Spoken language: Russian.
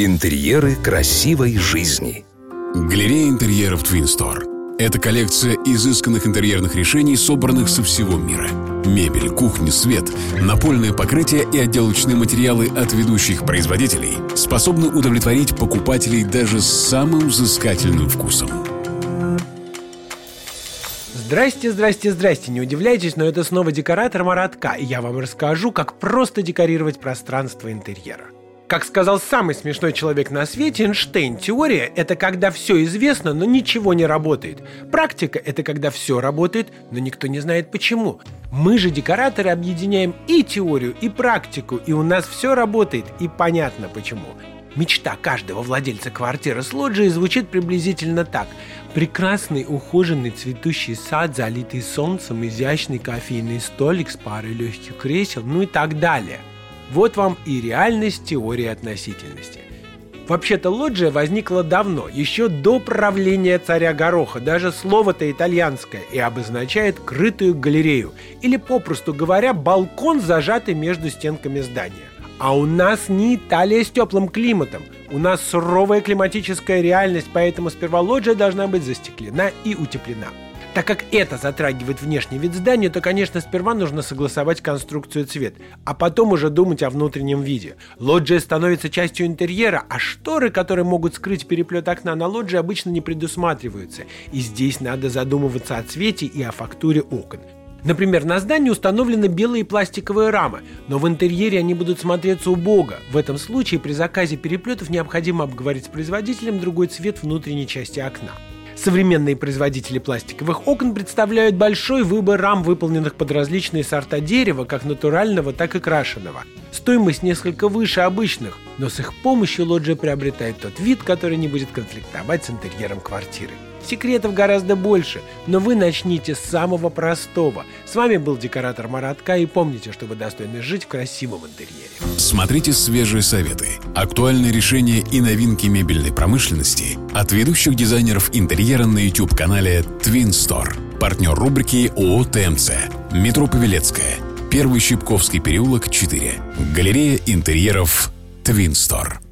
Интерьеры красивой жизни. Галерея интерьеров Twin Store. Это коллекция изысканных интерьерных решений, собранных со всего мира. Мебель, кухня, свет, напольное покрытие и отделочные материалы от ведущих производителей способны удовлетворить покупателей даже с самым взыскательным вкусом. Здрасте, здрасте, здрасте. Не удивляйтесь, но это снова декоратор Маратка, и я вам расскажу, как просто декорировать пространство интерьера. Как сказал самый смешной человек на свете, Эйнштейн, теория – это когда все известно, но ничего не работает. Практика – это когда все работает, но никто не знает почему. Мы же, декораторы, объединяем и теорию, и практику, и у нас все работает, и понятно почему. Мечта каждого владельца квартиры с лоджией звучит приблизительно так. Прекрасный, ухоженный цветущий сад, залитый солнцем, изящный кофейный столик с парой легких кресел, ну и так далее – вот вам и реальность теории относительности. Вообще-то лоджия возникла давно, еще до правления царя Гороха. Даже слово-то итальянское и обозначает крытую галерею, или, попросту говоря, балкон, зажатый между стенками здания. А у нас не Италия с теплым климатом. У нас суровая климатическая реальность, поэтому сперва лоджия должна быть застеклена и утеплена. Так как это затрагивает внешний вид здания, то, конечно, сперва нужно согласовать конструкцию цвет, а потом уже думать о внутреннем виде. Лоджия становится частью интерьера, а шторы, которые могут скрыть переплет окна на лоджии, обычно не предусматриваются. И здесь надо задумываться о цвете и о фактуре окон. Например, на здании установлены белые пластиковые рамы, но в интерьере они будут смотреться убого. В этом случае при заказе переплетов необходимо обговорить с производителем другой цвет внутренней части окна. Современные производители пластиковых окон представляют большой выбор рам, выполненных под различные сорта дерева, как натурального, так и крашеного. Стоимость несколько выше обычных, но с их помощью лоджия приобретает тот вид, который не будет конфликтовать с интерьером квартиры. Секретов гораздо больше, но вы начните с самого простого. С вами был декоратор Маратка и помните, что вы достойны жить в красивом интерьере. Смотрите свежие советы, актуальные решения и новинки мебельной промышленности от ведущих дизайнеров интерьера на YouTube-канале Twin Store. Партнер рубрики ООО ТМЦ. Метро Павелецкая. Первый Щипковский переулок, 4. Галерея интерьеров Store.